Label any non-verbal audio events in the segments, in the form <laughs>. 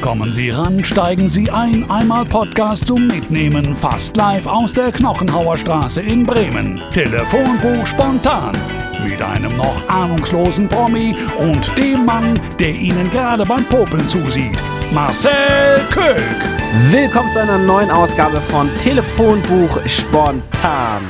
Kommen Sie ran, steigen Sie ein, einmal Podcast zum Mitnehmen, fast live aus der Knochenhauer Straße in Bremen. Telefonbuch spontan. Mit einem noch ahnungslosen Promi und dem Mann, der Ihnen gerade beim Popeln zusieht. Marcel Köck. Willkommen zu einer neuen Ausgabe von Telefonbuch spontan.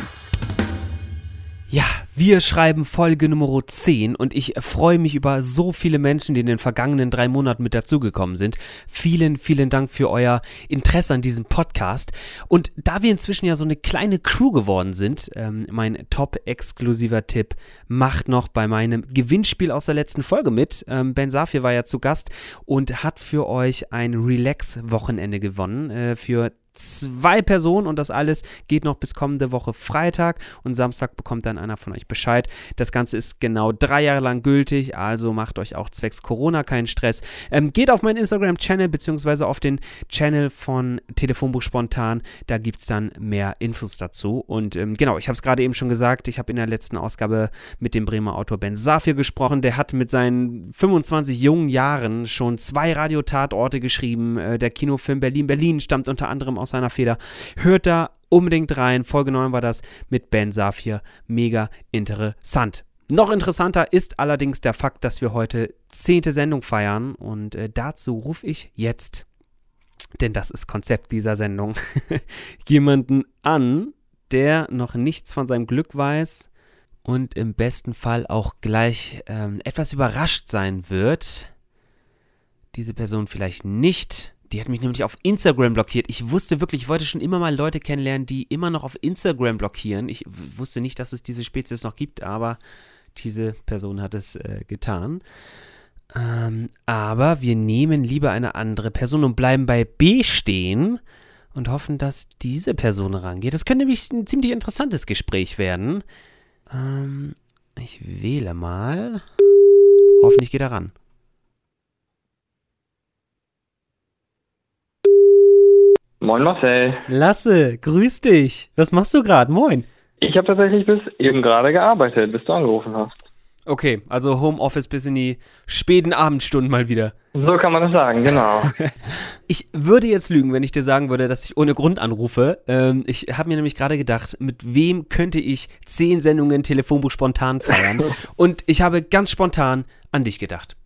Ja, wir schreiben Folge Nummer 10 und ich freue mich über so viele Menschen, die in den vergangenen drei Monaten mit dazugekommen sind. Vielen, vielen Dank für euer Interesse an diesem Podcast. Und da wir inzwischen ja so eine kleine Crew geworden sind, ähm, mein top-exklusiver Tipp, macht noch bei meinem Gewinnspiel aus der letzten Folge mit. Ähm, ben Safir war ja zu Gast und hat für euch ein Relax-Wochenende gewonnen äh, für zwei Personen und das alles geht noch bis kommende Woche Freitag und Samstag bekommt dann einer von euch Bescheid. Das Ganze ist genau drei Jahre lang gültig, also macht euch auch zwecks Corona keinen Stress. Ähm, geht auf meinen Instagram-Channel beziehungsweise auf den Channel von Telefonbuch Spontan, da gibt es dann mehr Infos dazu. Und ähm, genau, ich habe es gerade eben schon gesagt, ich habe in der letzten Ausgabe mit dem Bremer Autor Ben Safir gesprochen, der hat mit seinen 25 jungen Jahren schon zwei Radiotatorte geschrieben. Äh, der Kinofilm Berlin-Berlin stammt unter anderem aus seiner Feder. Hört da unbedingt rein. Folge 9 war das mit Ben Safir. Mega interessant. Noch interessanter ist allerdings der Fakt, dass wir heute zehnte Sendung feiern und äh, dazu rufe ich jetzt, denn das ist Konzept dieser Sendung, <laughs> jemanden an, der noch nichts von seinem Glück weiß und im besten Fall auch gleich ähm, etwas überrascht sein wird. Diese Person vielleicht nicht die hat mich nämlich auf Instagram blockiert. Ich wusste wirklich, ich wollte schon immer mal Leute kennenlernen, die immer noch auf Instagram blockieren. Ich wusste nicht, dass es diese Spezies noch gibt, aber diese Person hat es äh, getan. Ähm, aber wir nehmen lieber eine andere Person und bleiben bei B stehen und hoffen, dass diese Person rangeht. Das könnte nämlich ein ziemlich interessantes Gespräch werden. Ähm, ich wähle mal. Hoffentlich geht er ran. Moin Marcel. Lasse, grüß dich. Was machst du gerade? Moin. Ich habe tatsächlich bis eben gerade gearbeitet, bis du angerufen hast. Okay, also Homeoffice bis in die späten Abendstunden mal wieder. So kann man das sagen, genau. <laughs> ich würde jetzt lügen, wenn ich dir sagen würde, dass ich ohne Grund anrufe. Ähm, ich habe mir nämlich gerade gedacht, mit wem könnte ich zehn Sendungen Telefonbuch spontan feiern? <laughs> Und ich habe ganz spontan an dich gedacht.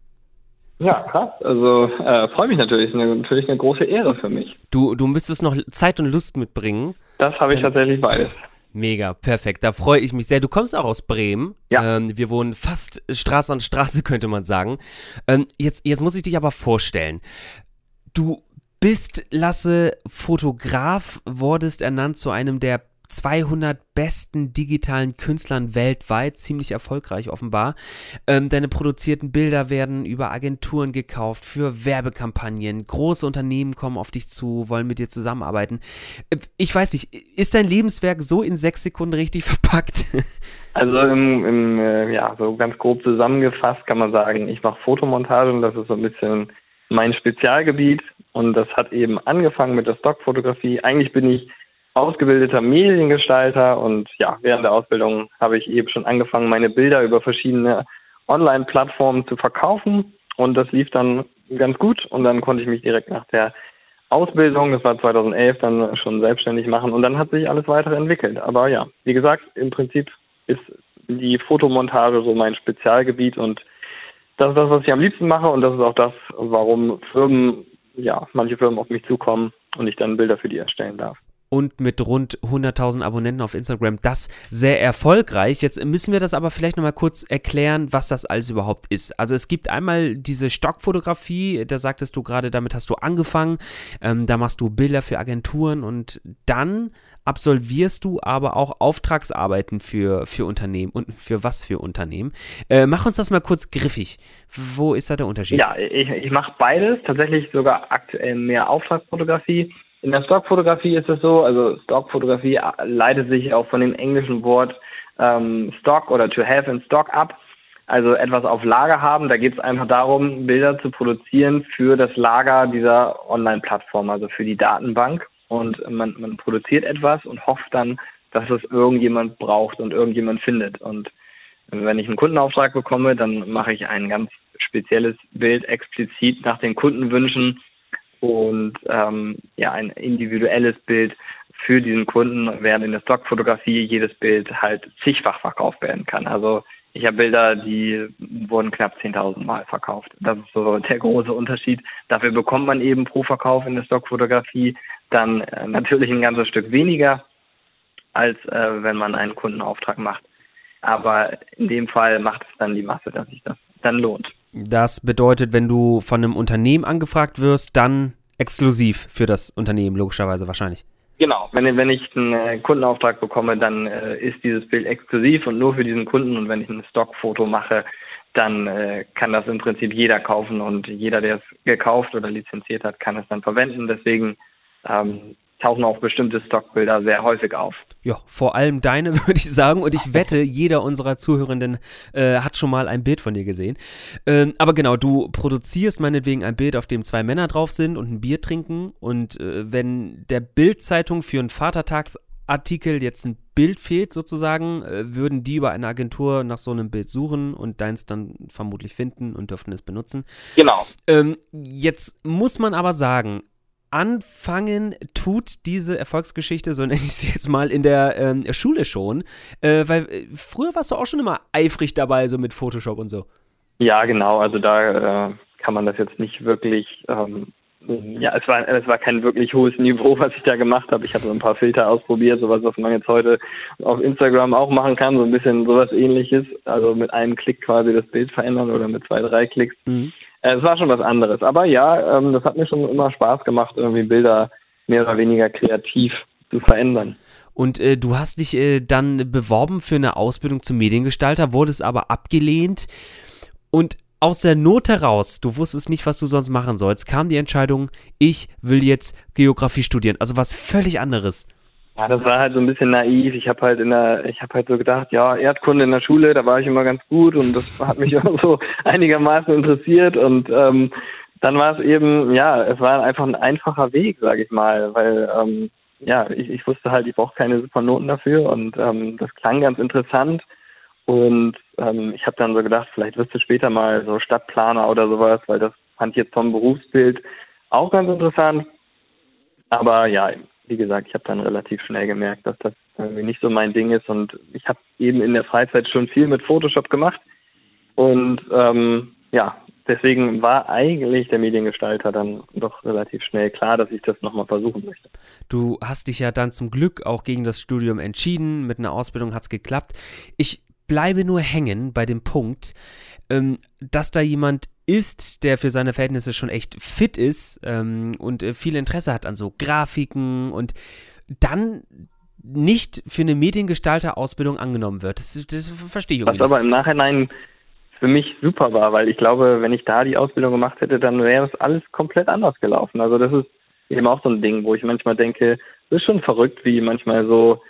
Ja, krass. Also äh, freue mich natürlich. Ist eine, natürlich eine große Ehre für mich. Du, du müsstest noch Zeit und Lust mitbringen. Das habe ich tatsächlich beides. Mega, perfekt. Da freue ich mich sehr. Du kommst auch aus Bremen. Ja. Ähm, wir wohnen fast Straße an Straße, <laughs> könnte man sagen. Ähm, jetzt, jetzt muss ich dich aber vorstellen. Du bist, Lasse, Fotograf, wurdest ernannt zu einem der 200 besten digitalen Künstlern weltweit, ziemlich erfolgreich offenbar. Ähm, deine produzierten Bilder werden über Agenturen gekauft für Werbekampagnen. Große Unternehmen kommen auf dich zu, wollen mit dir zusammenarbeiten. Äh, ich weiß nicht, ist dein Lebenswerk so in sechs Sekunden richtig <laughs> verpackt? Also im, im äh, ja, so ganz grob zusammengefasst kann man sagen, ich mache Fotomontage und das ist so ein bisschen mein Spezialgebiet. Und das hat eben angefangen mit der Stockfotografie. Eigentlich bin ich ausgebildeter Mediengestalter und ja, während der Ausbildung habe ich eben schon angefangen, meine Bilder über verschiedene Online-Plattformen zu verkaufen. Und das lief dann ganz gut. Und dann konnte ich mich direkt nach der Ausbildung, das war 2011, dann schon selbstständig machen. Und dann hat sich alles weitere entwickelt. Aber ja, wie gesagt, im Prinzip ist die Fotomontage so mein Spezialgebiet. Und das ist das, was ich am liebsten mache. Und das ist auch das, warum Firmen, ja, manche Firmen auf mich zukommen und ich dann Bilder für die erstellen darf und mit rund 100.000 Abonnenten auf Instagram. Das sehr erfolgreich. Jetzt müssen wir das aber vielleicht nochmal kurz erklären, was das alles überhaupt ist. Also es gibt einmal diese Stockfotografie, da sagtest du gerade, damit hast du angefangen. Ähm, da machst du Bilder für Agenturen und dann absolvierst du aber auch Auftragsarbeiten für, für Unternehmen und für was für Unternehmen. Äh, mach uns das mal kurz griffig. Wo ist da der Unterschied? Ja, ich, ich mache beides, tatsächlich sogar aktuell mehr Auftragsfotografie. In der Stockfotografie ist es so, also Stockfotografie leitet sich auch von dem englischen Wort ähm, Stock oder to have in Stock ab. Also etwas auf Lager haben. Da geht es einfach darum, Bilder zu produzieren für das Lager dieser Online-Plattform, also für die Datenbank. Und man, man produziert etwas und hofft dann, dass es irgendjemand braucht und irgendjemand findet. Und wenn ich einen Kundenauftrag bekomme, dann mache ich ein ganz spezielles Bild explizit nach den Kundenwünschen und ähm, ja ein individuelles Bild für diesen Kunden, während in der Stockfotografie jedes Bild halt zigfach verkauft werden kann. Also ich habe Bilder, die wurden knapp 10.000 Mal verkauft. Das ist so der große Unterschied. Dafür bekommt man eben pro Verkauf in der Stockfotografie dann äh, natürlich ein ganzes Stück weniger, als äh, wenn man einen Kundenauftrag macht. Aber in dem Fall macht es dann die Masse, dass sich das dann lohnt. Das bedeutet, wenn du von einem Unternehmen angefragt wirst, dann exklusiv für das Unternehmen, logischerweise wahrscheinlich. Genau, wenn, wenn ich einen äh, Kundenauftrag bekomme, dann äh, ist dieses Bild exklusiv und nur für diesen Kunden. Und wenn ich ein Stockfoto mache, dann äh, kann das im Prinzip jeder kaufen und jeder, der es gekauft oder lizenziert hat, kann es dann verwenden. Deswegen ähm, tauchen auch bestimmte Stockbilder sehr häufig auf. Ja, vor allem deine, <laughs> würde ich sagen. Und ich wette, jeder unserer Zuhörenden äh, hat schon mal ein Bild von dir gesehen. Ähm, aber genau, du produzierst meinetwegen ein Bild, auf dem zwei Männer drauf sind und ein Bier trinken. Und äh, wenn der Bildzeitung für einen Vatertagsartikel jetzt ein Bild fehlt sozusagen, äh, würden die über eine Agentur nach so einem Bild suchen und deins dann vermutlich finden und dürften es benutzen. Genau. Ähm, jetzt muss man aber sagen, anfangen tut diese Erfolgsgeschichte, so nenne ich sie jetzt mal, in der ähm, Schule schon. Äh, weil äh, früher warst du auch schon immer eifrig dabei, so mit Photoshop und so. Ja, genau. Also da äh, kann man das jetzt nicht wirklich. Ähm, ja, es war, es war kein wirklich hohes Niveau, was ich da gemacht habe. Ich habe so ein paar Filter ausprobiert, sowas, was man jetzt heute auf Instagram auch machen kann, so ein bisschen sowas ähnliches. Also mit einem Klick quasi das Bild verändern oder mit zwei, drei Klicks. Mhm. Äh, es war schon was anderes. Aber ja, ähm, das hat mir schon immer Spaß gemacht, irgendwie Bilder mehr oder weniger kreativ zu verändern. Und äh, du hast dich äh, dann beworben für eine Ausbildung zum Mediengestalter, wurdest aber abgelehnt. Und aus der Not heraus, du wusstest nicht, was du sonst machen sollst, kam die Entscheidung, ich will jetzt Geografie studieren. Also was völlig anderes. Ja, das war halt so ein bisschen naiv. Ich habe halt in der, ich habe halt so gedacht, ja, Erdkunde in der Schule, da war ich immer ganz gut und das hat mich <laughs> auch so einigermaßen interessiert und ähm, dann war es eben, ja, es war einfach ein einfacher Weg, sage ich mal, weil ähm, ja, ich, ich wusste halt, ich brauche keine super Noten dafür und ähm, das klang ganz interessant und ähm, ich habe dann so gedacht, vielleicht wirst du später mal so Stadtplaner oder sowas, weil das fand ich jetzt vom Berufsbild auch ganz interessant. Aber ja, wie gesagt, ich habe dann relativ schnell gemerkt, dass das irgendwie nicht so mein Ding ist und ich habe eben in der Freizeit schon viel mit Photoshop gemacht und ähm, ja, deswegen war eigentlich der Mediengestalter dann doch relativ schnell klar, dass ich das nochmal versuchen möchte. Du hast dich ja dann zum Glück auch gegen das Studium entschieden, mit einer Ausbildung hat es geklappt. Ich bleibe nur hängen bei dem Punkt, ähm, dass da jemand ist, der für seine Verhältnisse schon echt fit ist ähm, und äh, viel Interesse hat an so Grafiken und dann nicht für eine Mediengestalter-Ausbildung angenommen wird. Das, das verstehe ich irgendwie Was aber im Nachhinein für mich super war, weil ich glaube, wenn ich da die Ausbildung gemacht hätte, dann wäre es alles komplett anders gelaufen. Also das ist eben auch so ein Ding, wo ich manchmal denke, es ist schon verrückt, wie manchmal so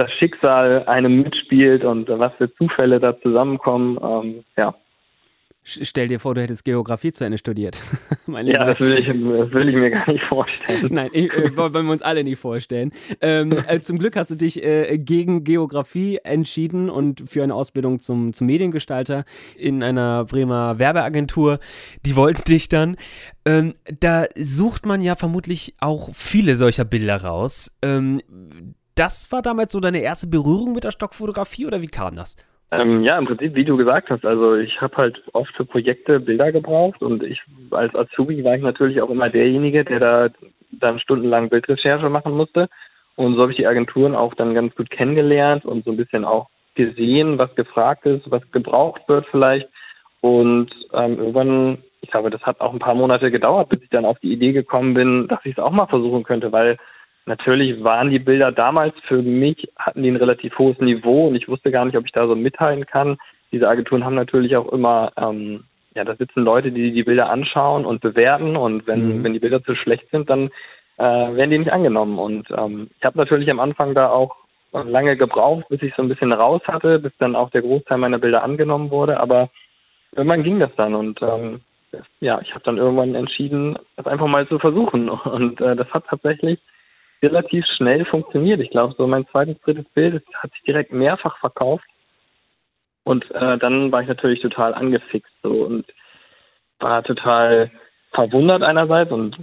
das Schicksal einem mitspielt und was für Zufälle da zusammenkommen. Ähm, ja, Stell dir vor, du hättest Geografie zu Ende studiert. <laughs> ja, das will, ich, das will, ich, mir gar nicht vorstellen. <laughs> Nein, ich, äh, wollen wir uns alle nicht vorstellen. Ähm, <laughs> äh, zum Glück hast du dich äh, gegen Geografie entschieden und für eine Ausbildung zum, zum Mediengestalter in einer Bremer Werbeagentur. Die wollten dich dann. Ähm, da sucht man ja vermutlich auch viele solcher Bilder raus. Ähm, das war damals so deine erste Berührung mit der Stockfotografie oder wie kam das? Ähm, ja, im Prinzip, wie du gesagt hast, also ich habe halt oft für Projekte Bilder gebraucht und ich als Azubi war ich natürlich auch immer derjenige, der da dann stundenlang Bildrecherche machen musste. Und so habe ich die Agenturen auch dann ganz gut kennengelernt und so ein bisschen auch gesehen, was gefragt ist, was gebraucht wird vielleicht. Und ähm, irgendwann, ich glaube, das hat auch ein paar Monate gedauert, bis ich dann auf die Idee gekommen bin, dass ich es auch mal versuchen könnte, weil Natürlich waren die Bilder damals für mich, hatten die ein relativ hohes Niveau und ich wusste gar nicht, ob ich da so mithalten kann. Diese Agenturen haben natürlich auch immer, ähm, ja, da sitzen Leute, die die Bilder anschauen und bewerten und wenn, mhm. wenn die Bilder zu schlecht sind, dann äh, werden die nicht angenommen. Und ähm, ich habe natürlich am Anfang da auch lange gebraucht, bis ich so ein bisschen raus hatte, bis dann auch der Großteil meiner Bilder angenommen wurde, aber irgendwann ging das dann und ähm, ja, ich habe dann irgendwann entschieden, das einfach mal zu versuchen <laughs> und äh, das hat tatsächlich relativ schnell funktioniert. Ich glaube, so mein zweites, drittes Bild hat sich direkt mehrfach verkauft. Und äh, dann war ich natürlich total angefixt so und war total verwundert einerseits und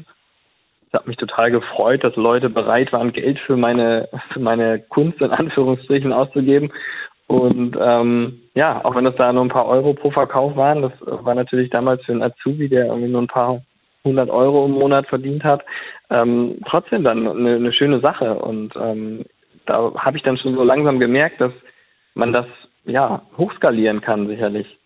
habe mich total gefreut, dass Leute bereit waren, Geld für meine, für meine Kunst in Anführungsstrichen auszugeben. Und ähm, ja, auch wenn das da nur ein paar Euro pro Verkauf waren, das war natürlich damals für einen Azubi, der irgendwie nur ein paar hundert Euro im Monat verdient hat, ähm, trotzdem dann eine, eine schöne Sache. Und ähm, da habe ich dann schon so langsam gemerkt, dass man das ja hochskalieren kann, sicherlich.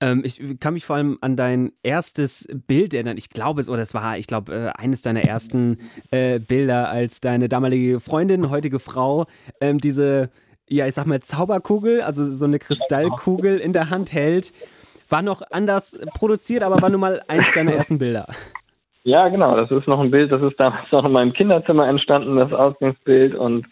Ähm, ich kann mich vor allem an dein erstes Bild erinnern. Ich glaube es, oder es war, ich glaube, äh, eines deiner ersten äh, Bilder, als deine damalige Freundin, heutige Frau, ähm, diese, ja, ich sag mal, Zauberkugel, also so eine Kristallkugel in der Hand hält. War noch anders produziert, aber war nun mal eins deiner ersten Bilder. Ja, genau. Das ist noch ein Bild, das ist damals noch in meinem Kinderzimmer entstanden, das Ausgangsbild. Und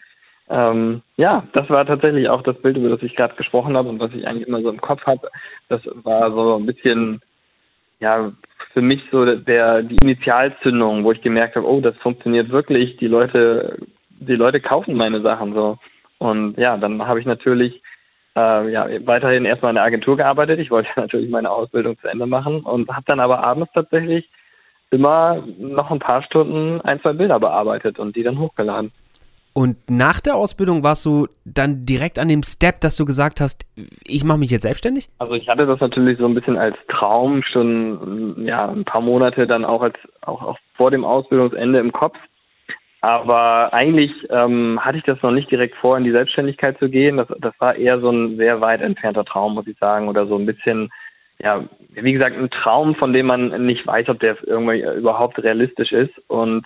ähm, ja, das war tatsächlich auch das Bild, über das ich gerade gesprochen habe und was ich eigentlich immer so im Kopf habe. Das war so ein bisschen, ja, für mich so der die Initialzündung, wo ich gemerkt habe, oh, das funktioniert wirklich. Die Leute, die Leute kaufen meine Sachen so. Und ja, dann habe ich natürlich äh, ja, weiterhin erstmal in der Agentur gearbeitet. Ich wollte <laughs> natürlich meine Ausbildung zu Ende machen und habe dann aber abends tatsächlich immer noch ein paar Stunden ein, zwei Bilder bearbeitet und die dann hochgeladen. Und nach der Ausbildung warst du dann direkt an dem Step, dass du gesagt hast, ich mache mich jetzt selbstständig? Also ich hatte das natürlich so ein bisschen als Traum schon ja ein paar Monate dann auch als auch, auch vor dem Ausbildungsende im Kopf. Aber eigentlich ähm, hatte ich das noch nicht direkt vor, in die Selbstständigkeit zu gehen. Das, das war eher so ein sehr weit entfernter Traum, muss ich sagen, oder so ein bisschen, ja, wie gesagt, ein Traum, von dem man nicht weiß, ob der irgendwie überhaupt realistisch ist. Und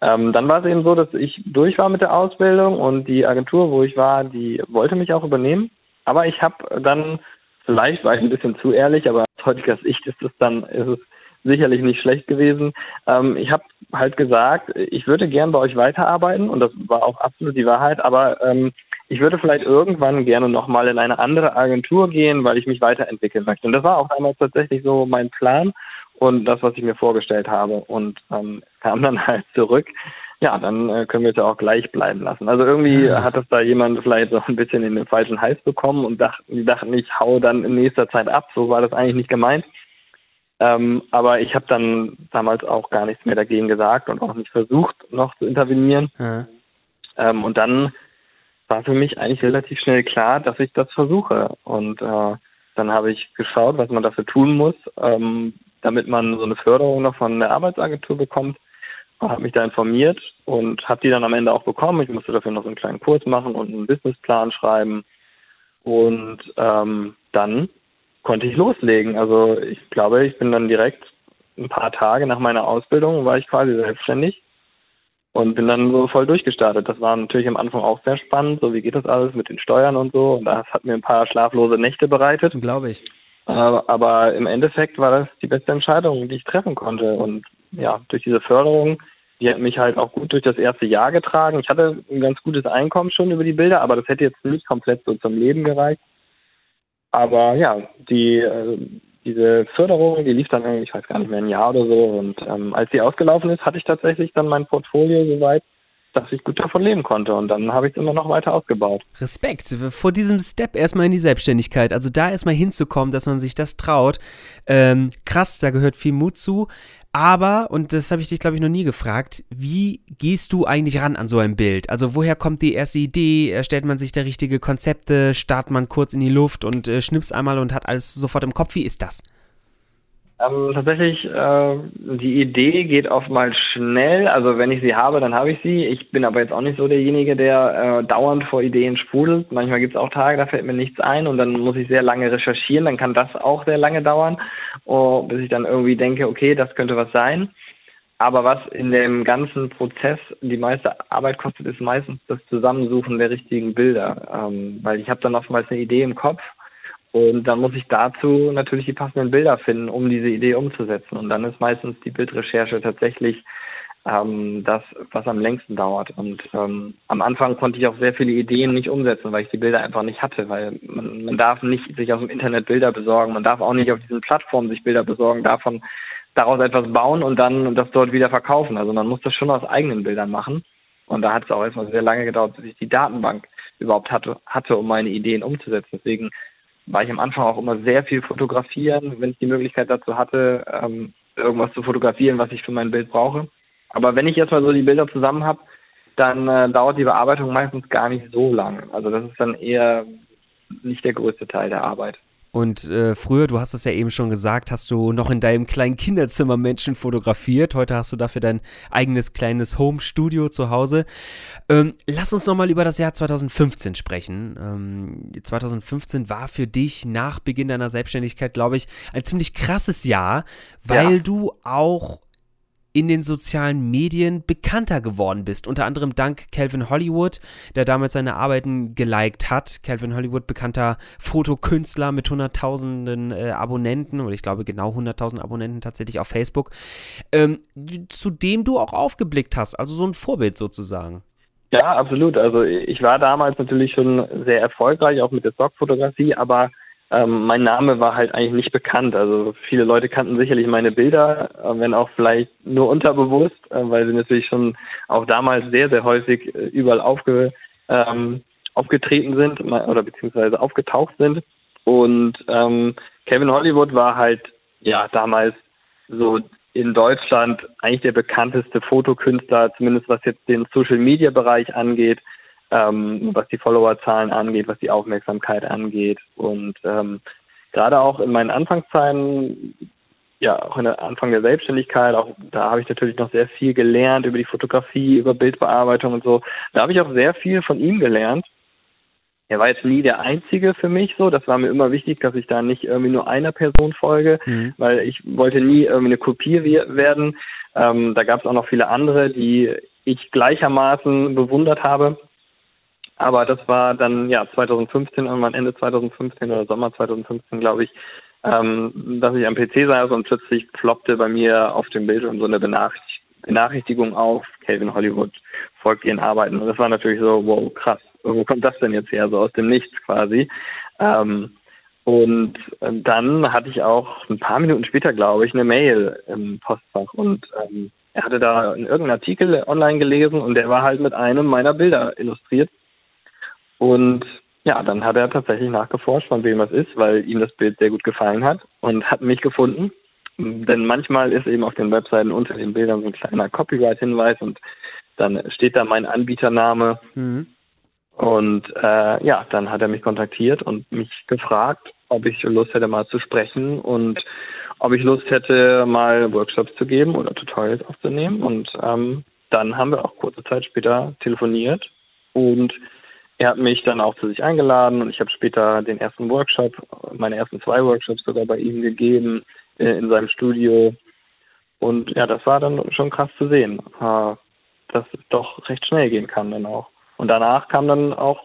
ähm, dann war es eben so, dass ich durch war mit der Ausbildung und die Agentur, wo ich war, die wollte mich auch übernehmen. Aber ich habe dann, vielleicht war ich ein bisschen zu ehrlich, aber aus heutiger Sicht ist es dann, ist es sicherlich nicht schlecht gewesen. Ähm, ich habe halt gesagt, ich würde gern bei euch weiterarbeiten und das war auch absolut die Wahrheit, aber ähm, ich würde vielleicht irgendwann gerne nochmal in eine andere Agentur gehen, weil ich mich weiterentwickeln möchte. Und das war auch damals tatsächlich so mein Plan und das, was ich mir vorgestellt habe. Und ähm, kam dann <laughs> halt zurück. Ja, dann äh, können wir es ja auch gleich bleiben lassen. Also irgendwie hat das da jemand vielleicht so ein bisschen in den falschen Hals bekommen und dachten, die dachten, ich hau dann in nächster Zeit ab. So war das eigentlich nicht gemeint. Ähm, aber ich habe dann damals auch gar nichts mehr dagegen gesagt und auch nicht versucht, noch zu intervenieren. Ja. Ähm, und dann war für mich eigentlich relativ schnell klar, dass ich das versuche. Und äh, dann habe ich geschaut, was man dafür tun muss, ähm, damit man so eine Förderung noch von der Arbeitsagentur bekommt. Habe mich da informiert und habe die dann am Ende auch bekommen. Ich musste dafür noch so einen kleinen Kurs machen und einen Businessplan schreiben. Und ähm, dann konnte ich loslegen. Also ich glaube, ich bin dann direkt ein paar Tage nach meiner Ausbildung war ich quasi selbstständig und bin dann so voll durchgestartet. Das war natürlich am Anfang auch sehr spannend, so wie geht das alles mit den Steuern und so. Und das hat mir ein paar schlaflose Nächte bereitet. Glaube ich. Aber im Endeffekt war das die beste Entscheidung, die ich treffen konnte. Und ja, durch diese Förderung, die hat mich halt auch gut durch das erste Jahr getragen. Ich hatte ein ganz gutes Einkommen schon über die Bilder, aber das hätte jetzt nicht komplett so zum Leben gereicht. Aber ja, die, äh, diese Förderung, die lief dann irgendwie, ich weiß gar nicht mehr, ein Jahr oder so. Und ähm, als sie ausgelaufen ist, hatte ich tatsächlich dann mein Portfolio soweit, dass ich gut davon leben konnte. Und dann habe ich es immer noch weiter ausgebaut. Respekt vor diesem Step erstmal in die Selbstständigkeit. Also da erstmal hinzukommen, dass man sich das traut. Ähm, krass, da gehört viel Mut zu. Aber, und das habe ich dich, glaube ich, noch nie gefragt, wie gehst du eigentlich ran an so ein Bild? Also woher kommt die erste Idee? Erstellt man sich da richtige Konzepte? Startet man kurz in die Luft und äh, schnippst einmal und hat alles sofort im Kopf? Wie ist das? Ähm, tatsächlich, äh, die Idee geht oftmals schnell. Also wenn ich sie habe, dann habe ich sie. Ich bin aber jetzt auch nicht so derjenige, der äh, dauernd vor Ideen sprudelt. Manchmal gibt es auch Tage, da fällt mir nichts ein und dann muss ich sehr lange recherchieren. Dann kann das auch sehr lange dauern, oh, bis ich dann irgendwie denke, okay, das könnte was sein. Aber was in dem ganzen Prozess die meiste Arbeit kostet, ist meistens das Zusammensuchen der richtigen Bilder. Ähm, weil ich habe dann oftmals eine Idee im Kopf und dann muss ich dazu natürlich die passenden Bilder finden, um diese Idee umzusetzen. Und dann ist meistens die Bildrecherche tatsächlich ähm, das, was am längsten dauert. Und ähm, am Anfang konnte ich auch sehr viele Ideen nicht umsetzen, weil ich die Bilder einfach nicht hatte, weil man, man darf nicht sich aus dem Internet Bilder besorgen, man darf auch nicht auf diesen Plattformen sich Bilder besorgen, davon daraus etwas bauen und dann das dort wieder verkaufen. Also man muss das schon aus eigenen Bildern machen. Und da hat es auch erstmal sehr lange gedauert, bis ich die Datenbank überhaupt hatte, hatte, um meine Ideen umzusetzen. Deswegen war ich am Anfang auch immer sehr viel fotografieren, wenn ich die Möglichkeit dazu hatte, ähm, irgendwas zu fotografieren, was ich für mein Bild brauche. Aber wenn ich jetzt mal so die Bilder zusammen habe, dann äh, dauert die Bearbeitung meistens gar nicht so lang. Also das ist dann eher nicht der größte Teil der Arbeit. Und äh, früher, du hast es ja eben schon gesagt, hast du noch in deinem kleinen Kinderzimmer Menschen fotografiert. Heute hast du dafür dein eigenes kleines Home-Studio zu Hause. Ähm, lass uns nochmal über das Jahr 2015 sprechen. Ähm, 2015 war für dich nach Beginn deiner Selbstständigkeit, glaube ich, ein ziemlich krasses Jahr, weil ja. du auch in den sozialen Medien bekannter geworden bist. Unter anderem dank Calvin Hollywood, der damals seine Arbeiten geliked hat. Calvin Hollywood, bekannter Fotokünstler mit hunderttausenden äh, Abonnenten oder ich glaube genau hunderttausend Abonnenten tatsächlich auf Facebook, ähm, zu dem du auch aufgeblickt hast. Also so ein Vorbild sozusagen. Ja, absolut. Also ich war damals natürlich schon sehr erfolgreich, auch mit der Stockfotografie, aber ähm, mein Name war halt eigentlich nicht bekannt. Also viele Leute kannten sicherlich meine Bilder, äh, wenn auch vielleicht nur unterbewusst, äh, weil sie natürlich schon auch damals sehr, sehr häufig äh, überall aufge, ähm, aufgetreten sind oder beziehungsweise aufgetaucht sind. Und ähm, Kevin Hollywood war halt ja damals so in Deutschland eigentlich der bekannteste Fotokünstler, zumindest was jetzt den Social Media Bereich angeht ähm, was die Followerzahlen angeht, was die Aufmerksamkeit angeht. Und ähm, gerade auch in meinen Anfangszeiten, ja, auch in der Anfang der Selbstständigkeit, auch da habe ich natürlich noch sehr viel gelernt über die Fotografie, über Bildbearbeitung und so. Da habe ich auch sehr viel von ihm gelernt. Er war jetzt nie der Einzige für mich so. Das war mir immer wichtig, dass ich da nicht irgendwie nur einer Person folge, mhm. weil ich wollte nie irgendwie eine Kopie werden. Ähm, da gab es auch noch viele andere, die ich gleichermaßen bewundert habe. Aber das war dann ja 2015, irgendwann Ende 2015 oder Sommer 2015, glaube ich, ähm, dass ich am PC saß und plötzlich ploppte bei mir auf dem Bildschirm so eine Benachricht Benachrichtigung auf, Calvin Hollywood folgt ihren Arbeiten. Und das war natürlich so, wow, krass, wo kommt das denn jetzt her, so aus dem Nichts quasi. Ähm, und ähm, dann hatte ich auch ein paar Minuten später, glaube ich, eine Mail im Postfach und ähm, er hatte da irgendeinen Artikel online gelesen und der war halt mit einem meiner Bilder illustriert. Und ja, dann hat er tatsächlich nachgeforscht, von wem das ist, weil ihm das Bild sehr gut gefallen hat und hat mich gefunden. Denn manchmal ist eben auf den Webseiten unter den Bildern so ein kleiner Copyright-Hinweis und dann steht da mein Anbietername. Mhm. Und äh, ja, dann hat er mich kontaktiert und mich gefragt, ob ich Lust hätte, mal zu sprechen und ob ich Lust hätte, mal Workshops zu geben oder Tutorials aufzunehmen. Und ähm, dann haben wir auch kurze Zeit später telefoniert und er hat mich dann auch zu sich eingeladen und ich habe später den ersten Workshop, meine ersten zwei Workshops sogar bei ihm gegeben äh, in seinem Studio. Und ja, das war dann schon krass zu sehen, äh, dass es doch recht schnell gehen kann dann auch. Und danach kamen dann auch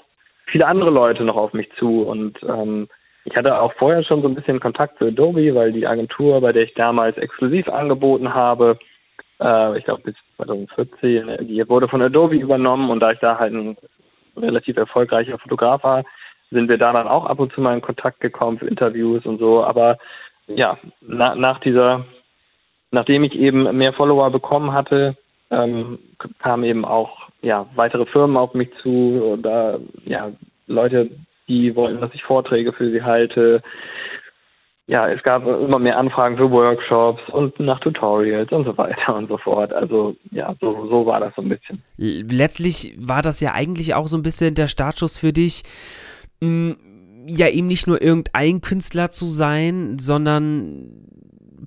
viele andere Leute noch auf mich zu und ähm, ich hatte auch vorher schon so ein bisschen Kontakt zu Adobe, weil die Agentur, bei der ich damals exklusiv angeboten habe, äh, ich glaube bis 2014, die wurde von Adobe übernommen und da ich da halt ein relativ erfolgreicher Fotograf war, sind wir da dann auch ab und zu mal in Kontakt gekommen für Interviews und so. Aber ja, na, nach dieser, nachdem ich eben mehr Follower bekommen hatte, ähm, kamen eben auch ja weitere Firmen auf mich zu oder ja Leute, die wollten, dass ich Vorträge für sie halte ja, es gab immer mehr Anfragen für Workshops und nach Tutorials und so weiter und so fort. Also ja, so, so war das so ein bisschen. Letztlich war das ja eigentlich auch so ein bisschen der Startschuss für dich, hm, ja eben nicht nur irgendein Künstler zu sein, sondern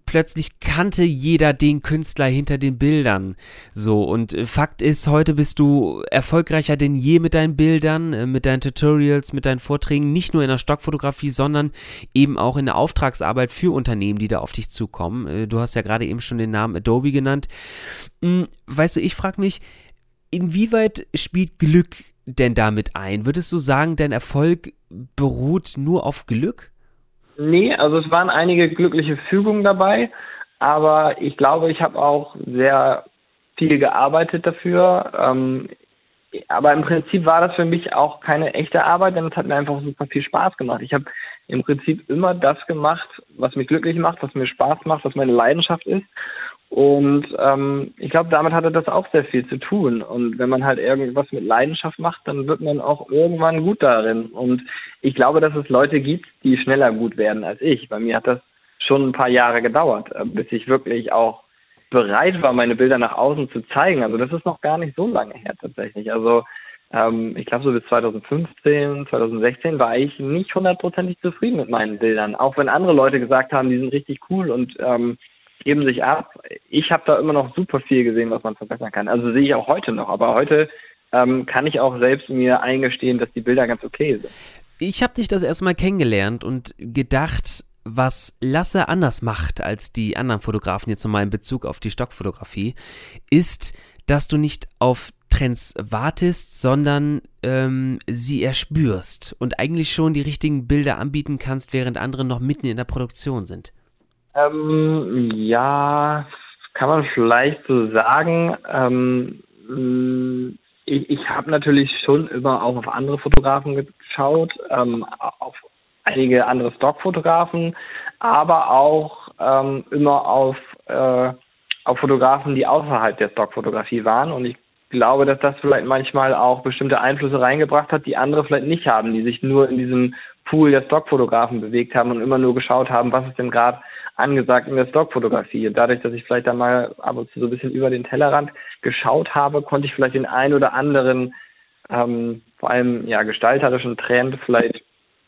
plötzlich kannte jeder den Künstler hinter den Bildern. So, und äh, Fakt ist, heute bist du erfolgreicher denn je mit deinen Bildern, äh, mit deinen Tutorials, mit deinen Vorträgen, nicht nur in der Stockfotografie, sondern eben auch in der Auftragsarbeit für Unternehmen, die da auf dich zukommen. Äh, du hast ja gerade eben schon den Namen Adobe genannt. Hm, weißt du, ich frage mich, inwieweit spielt Glück denn damit ein? Würdest du sagen, dein Erfolg beruht nur auf Glück? Nee, also es waren einige glückliche Fügungen dabei, aber ich glaube, ich habe auch sehr viel gearbeitet dafür. Ähm, aber im Prinzip war das für mich auch keine echte Arbeit, denn es hat mir einfach super viel Spaß gemacht. Ich habe im Prinzip immer das gemacht, was mich glücklich macht, was mir Spaß macht, was meine Leidenschaft ist. Und ähm, ich glaube, damit hatte das auch sehr viel zu tun. Und wenn man halt irgendwas mit Leidenschaft macht, dann wird man auch irgendwann gut darin. Und ich glaube, dass es Leute gibt, die schneller gut werden als ich. Bei mir hat das schon ein paar Jahre gedauert, äh, bis ich wirklich auch bereit war, meine Bilder nach außen zu zeigen. Also das ist noch gar nicht so lange her tatsächlich. Also ähm, ich glaube so bis 2015, 2016 war ich nicht hundertprozentig zufrieden mit meinen Bildern. Auch wenn andere Leute gesagt haben, die sind richtig cool und ähm, geben sich ab. Ich habe da immer noch super viel gesehen, was man verbessern kann. Also sehe ich auch heute noch. Aber heute ähm, kann ich auch selbst mir eingestehen, dass die Bilder ganz okay sind. Ich habe dich das erstmal kennengelernt und gedacht, was Lasse anders macht als die anderen Fotografen jetzt nochmal in Bezug auf die Stockfotografie, ist, dass du nicht auf Trends wartest, sondern ähm, sie erspürst und eigentlich schon die richtigen Bilder anbieten kannst, während andere noch mitten in der Produktion sind. Ähm, ja, kann man vielleicht so sagen. Ähm, ich, ich habe natürlich schon immer auch auf andere Fotografen geschaut, ähm, auf einige andere Stockfotografen, aber auch ähm, immer auf, äh, auf Fotografen, die außerhalb der Stockfotografie waren. Und ich glaube, dass das vielleicht manchmal auch bestimmte Einflüsse reingebracht hat, die andere vielleicht nicht haben, die sich nur in diesem Pool der Stockfotografen bewegt haben und immer nur geschaut haben, was ist denn gerade angesagt in der Stockfotografie. Dadurch, dass ich vielleicht da mal ab und zu so ein bisschen über den Tellerrand geschaut habe, konnte ich vielleicht den ein oder anderen, ähm, vor allem ja gestalterischen Trend vielleicht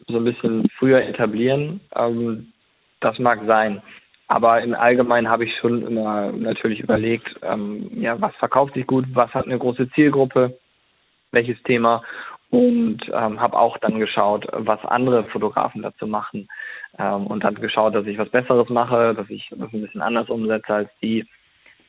so ein bisschen früher etablieren. Ähm, das mag sein. Aber im Allgemeinen habe ich schon immer natürlich überlegt, ähm, ja, was verkauft sich gut, was hat eine große Zielgruppe, welches Thema und ähm, habe auch dann geschaut, was andere Fotografen dazu machen ähm, und dann geschaut, dass ich was Besseres mache, dass ich das ein bisschen anders umsetze als die.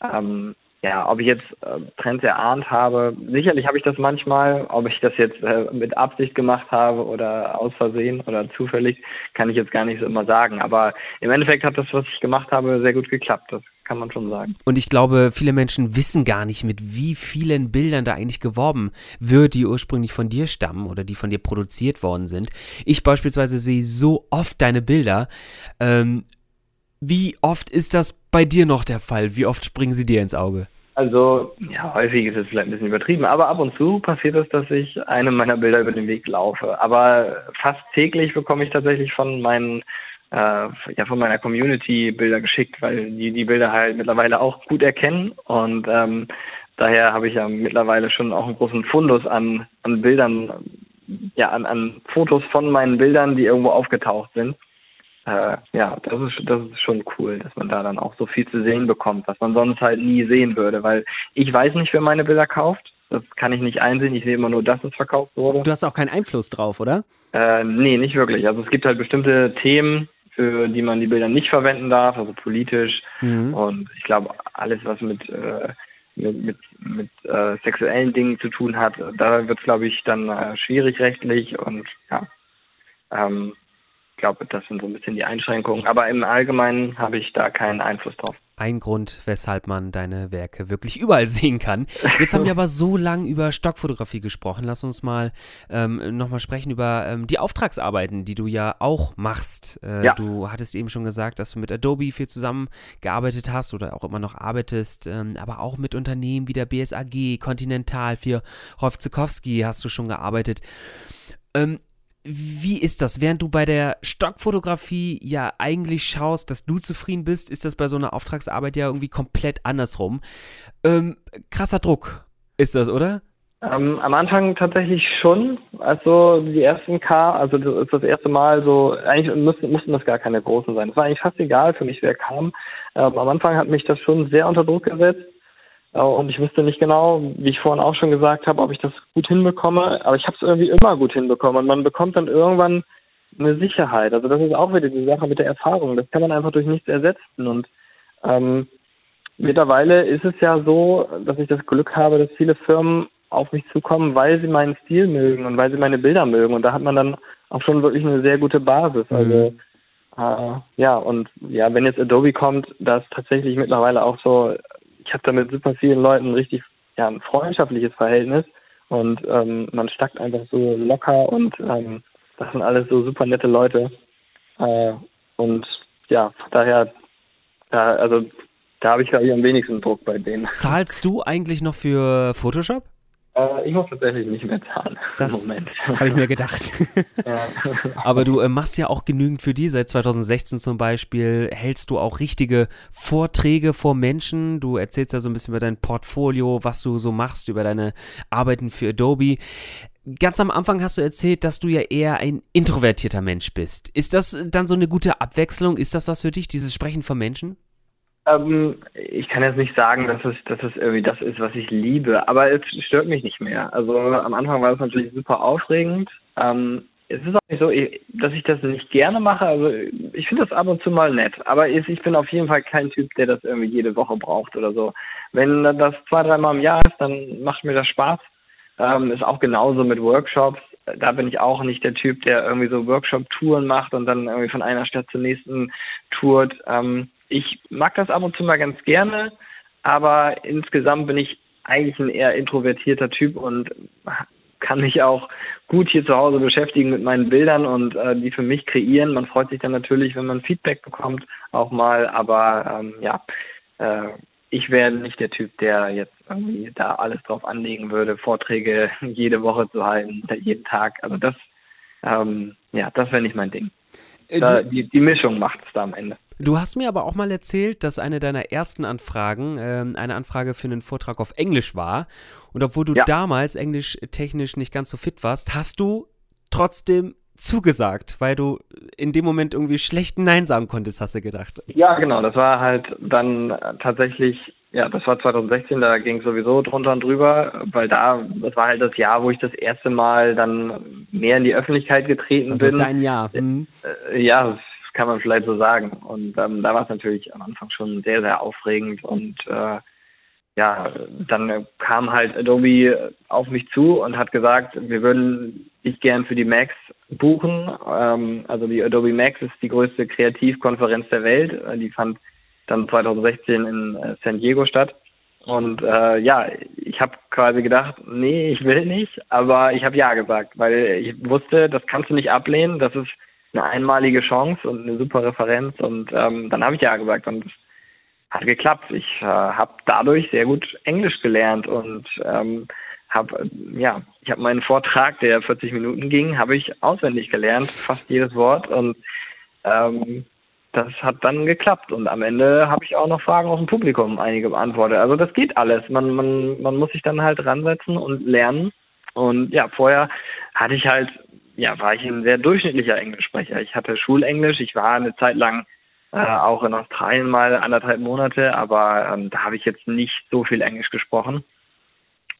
Ähm, ja, ob ich jetzt äh, Trends erahnt habe, sicherlich habe ich das manchmal. Ob ich das jetzt äh, mit Absicht gemacht habe oder aus Versehen oder zufällig, kann ich jetzt gar nicht so immer sagen. Aber im Endeffekt hat das, was ich gemacht habe, sehr gut geklappt. Das kann man schon sagen. Und ich glaube, viele Menschen wissen gar nicht, mit wie vielen Bildern da eigentlich geworben wird, die ursprünglich von dir stammen oder die von dir produziert worden sind. Ich beispielsweise sehe so oft deine Bilder. Ähm, wie oft ist das bei dir noch der Fall? Wie oft springen sie dir ins Auge? Also, ja, häufig ist es vielleicht ein bisschen übertrieben, aber ab und zu passiert es, dass ich einem meiner Bilder über den Weg laufe. Aber fast täglich bekomme ich tatsächlich von meinen äh, ja von meiner Community Bilder geschickt, weil die die Bilder halt mittlerweile auch gut erkennen und ähm, daher habe ich ja mittlerweile schon auch einen großen Fundus an an Bildern, ja an, an Fotos von meinen Bildern, die irgendwo aufgetaucht sind äh, ja, das ist, das ist schon cool, dass man da dann auch so viel zu sehen bekommt, was man sonst halt nie sehen würde, weil ich weiß nicht, wer meine Bilder kauft. Das kann ich nicht einsehen. Ich sehe immer nur, dass es verkauft wurde. Du hast auch keinen Einfluss drauf, oder? Äh, nee, nicht wirklich. Also es gibt halt bestimmte Themen, für die man die Bilder nicht verwenden darf, also politisch. Mhm. Und ich glaube, alles, was mit, äh, mit, mit, mit äh, sexuellen Dingen zu tun hat, da wird es, glaube ich, dann äh, schwierig rechtlich und ja. Ähm, ich glaube, das sind so ein bisschen die Einschränkungen. Aber im Allgemeinen habe ich da keinen Einfluss drauf. Ein Grund, weshalb man deine Werke wirklich überall <laughs> sehen kann. Jetzt haben wir aber so lange über Stockfotografie gesprochen. Lass uns mal ähm, nochmal sprechen über ähm, die Auftragsarbeiten, die du ja auch machst. Äh, ja. Du hattest eben schon gesagt, dass du mit Adobe viel zusammengearbeitet hast oder auch immer noch arbeitest, ähm, aber auch mit Unternehmen wie der BSAG, Continental, für Rolf Zukowski hast du schon gearbeitet. Ähm, wie ist das? Während du bei der Stockfotografie ja eigentlich schaust, dass du zufrieden bist, ist das bei so einer Auftragsarbeit ja irgendwie komplett andersrum. Ähm, krasser Druck ist das, oder? Ähm, am Anfang tatsächlich schon. Also die ersten K, also das ist das erste Mal so, eigentlich müssten, mussten das gar keine großen sein. Es war eigentlich fast egal für mich, wer kam. Ähm, am Anfang hat mich das schon sehr unter Druck gesetzt. Äh, und ich wusste nicht genau, wie ich vorhin auch schon gesagt habe, ob ich das gut hinbekomme. Aber ich habe es irgendwie immer gut hinbekommen. Und man bekommt dann irgendwann eine Sicherheit. Also das ist auch wieder die Sache mit der Erfahrung. Das kann man einfach durch nichts ersetzen. Und ähm, mittlerweile ist es ja so, dass ich das Glück habe, dass viele Firmen auf mich zukommen, weil sie meinen Stil mögen und weil sie meine Bilder mögen. Und da hat man dann auch schon wirklich eine sehr gute Basis. Mhm. Also äh, ja, und ja, wenn jetzt Adobe kommt, da ist tatsächlich mittlerweile auch so habe da mit super vielen Leuten richtig ja, ein freundschaftliches Verhältnis und ähm, man stackt einfach so locker und ähm, das sind alles so super nette Leute. Äh, und ja, daher, da, also da habe ich glaube ich am wenigsten Druck bei denen. Zahlst du eigentlich noch für Photoshop? Äh, ich muss tatsächlich nicht mehr zahlen. Das habe ich mir gedacht. <laughs> ja. Aber du äh, machst ja auch genügend für die. Seit 2016 zum Beispiel hältst du auch richtige Vorträge vor Menschen. Du erzählst ja so ein bisschen über dein Portfolio, was du so machst, über deine Arbeiten für Adobe. Ganz am Anfang hast du erzählt, dass du ja eher ein introvertierter Mensch bist. Ist das dann so eine gute Abwechslung? Ist das was für dich, dieses Sprechen von Menschen? Ähm, ich kann jetzt nicht sagen, dass es, dass es irgendwie das ist, was ich liebe, aber es stört mich nicht mehr. Also am Anfang war es natürlich super aufregend. Ähm, es ist auch nicht so, dass ich das nicht gerne mache. Also ich finde das ab und zu mal nett, aber ich bin auf jeden Fall kein Typ, der das irgendwie jede Woche braucht oder so. Wenn das zwei, dreimal im Jahr ist, dann macht mir das Spaß. Ähm, ist auch genauso mit Workshops. Da bin ich auch nicht der Typ, der irgendwie so Workshop-Touren macht und dann irgendwie von einer Stadt zur nächsten tourt. Ähm, ich mag das ab und zu mal ganz gerne, aber insgesamt bin ich eigentlich ein eher introvertierter Typ und kann mich auch gut hier zu Hause beschäftigen mit meinen Bildern und äh, die für mich kreieren. Man freut sich dann natürlich, wenn man Feedback bekommt, auch mal, aber ähm, ja, äh, ich wäre nicht der Typ, der jetzt irgendwie da alles drauf anlegen würde, Vorträge <laughs> jede Woche zu halten, jeden Tag. Also das, ähm, ja, das wäre nicht mein Ding. Äh, da, die, die Mischung macht es da am Ende. Du hast mir aber auch mal erzählt, dass eine deiner ersten Anfragen äh, eine Anfrage für einen Vortrag auf Englisch war. Und obwohl du ja. damals englisch technisch nicht ganz so fit warst, hast du trotzdem zugesagt, weil du in dem Moment irgendwie schlecht Nein sagen konntest, hast du gedacht. Ja, genau. Das war halt dann tatsächlich, ja, das war 2016, da ging es sowieso drunter und drüber, weil da, das war halt das Jahr, wo ich das erste Mal dann mehr in die Öffentlichkeit getreten also bin. dein Jahr. Mhm. Ja, kann man vielleicht so sagen. Und ähm, da war es natürlich am Anfang schon sehr, sehr aufregend und äh, ja, dann kam halt Adobe auf mich zu und hat gesagt, wir würden dich gern für die Max buchen. Ähm, also die Adobe Max ist die größte Kreativkonferenz der Welt. Die fand dann 2016 in äh, San Diego statt. Und äh, ja, ich habe quasi gedacht, nee, ich will nicht, aber ich habe ja gesagt, weil ich wusste, das kannst du nicht ablehnen, das ist eine einmalige Chance und eine super Referenz und ähm, dann habe ich ja gesagt und es hat geklappt. Ich äh, habe dadurch sehr gut Englisch gelernt und ähm, habe ja, ich habe meinen Vortrag, der 40 Minuten ging, habe ich auswendig gelernt, fast jedes Wort und ähm, das hat dann geklappt und am Ende habe ich auch noch Fragen aus dem Publikum einige beantwortet. Also das geht alles. Man man man muss sich dann halt ransetzen und lernen und ja, vorher hatte ich halt ja, war ich ein sehr durchschnittlicher Englischsprecher. Ich hatte Schulenglisch, ich war eine Zeit lang äh, auch in Australien mal anderthalb Monate, aber ähm, da habe ich jetzt nicht so viel Englisch gesprochen.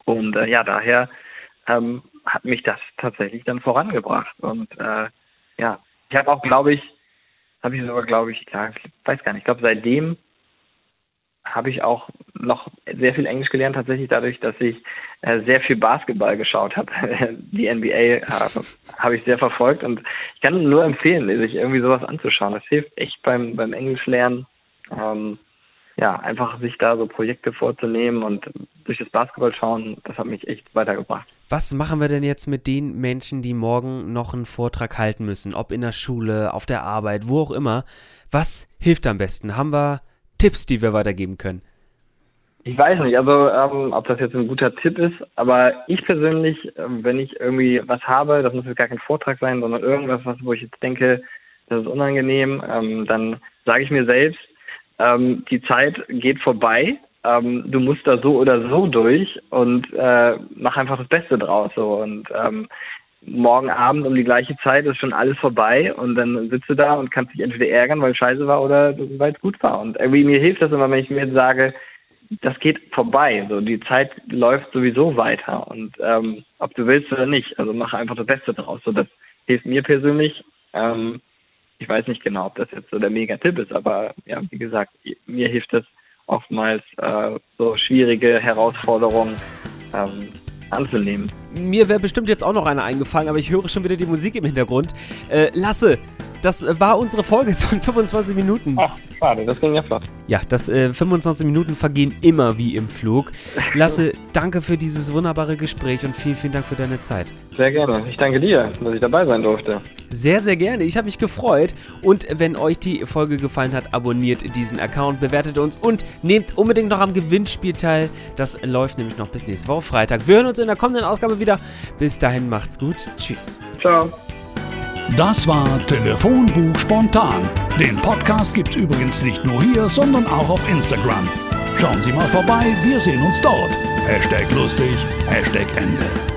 Und äh, ja, daher ähm, hat mich das tatsächlich dann vorangebracht. Und äh, ja, ich habe auch, glaube ich, habe ich sogar, glaube ich, ja, ich weiß gar nicht, ich glaube, seitdem habe ich auch noch sehr viel Englisch gelernt, tatsächlich dadurch, dass ich äh, sehr viel Basketball geschaut habe. <laughs> Die NBA äh, habe ich sehr verfolgt und ich kann nur empfehlen, sich irgendwie sowas anzuschauen. Das hilft echt beim, beim Englischlernen. Ähm, ja, einfach sich da so Projekte vorzunehmen und durch das Basketball schauen, das hat mich echt weitergebracht. Was machen wir denn jetzt mit den Menschen, die morgen noch einen Vortrag halten müssen? Ob in der Schule, auf der Arbeit, wo auch immer. Was hilft am besten? Haben wir Tipps, die wir weitergeben können? Ich weiß nicht, also ähm, ob das jetzt ein guter Tipp ist, aber ich persönlich, ähm, wenn ich irgendwie was habe, das muss jetzt gar kein Vortrag sein, sondern irgendwas, was, wo ich jetzt denke, das ist unangenehm, ähm, dann sage ich mir selbst, ähm, die Zeit geht vorbei, ähm, du musst da so oder so durch und äh, mach einfach das Beste draus so und ähm, morgen Abend um die gleiche Zeit ist schon alles vorbei und dann sitzt du da und kannst dich entweder ärgern, weil es scheiße war oder weil es gut war. Und irgendwie mir hilft das immer, wenn ich mir sage, das geht vorbei. So die Zeit läuft sowieso weiter und ähm, ob du willst oder nicht, also mach einfach das Beste draus. So das hilft mir persönlich. Ähm, ich weiß nicht genau, ob das jetzt so der Mega-Tipp ist, aber ja, wie gesagt, mir hilft es oftmals äh, so schwierige Herausforderungen ähm, anzunehmen. Mir wäre bestimmt jetzt auch noch eine eingefallen, aber ich höre schon wieder die Musik im Hintergrund. Äh, Lasse, das äh, war unsere Folge von 25 Minuten. Ach, schade, das ging ja flott. Ja, das äh, 25 Minuten vergehen immer wie im Flug. Lasse, <laughs> danke für dieses wunderbare Gespräch und vielen, vielen Dank für deine Zeit. Sehr gerne. Ich danke dir, dass ich dabei sein durfte. Sehr, sehr gerne. Ich habe mich gefreut. Und wenn euch die Folge gefallen hat, abonniert diesen Account, bewertet uns und nehmt unbedingt noch am Gewinnspiel teil. Das läuft nämlich noch bis nächste Woche Freitag. Wir hören uns in der kommenden Ausgabe wieder. Bis dahin macht's gut. Tschüss. Ciao. Das war Telefonbuch spontan. Den Podcast gibt's übrigens nicht nur hier, sondern auch auf Instagram. Schauen Sie mal vorbei, wir sehen uns dort. Hashtag lustig, Hashtag Ende.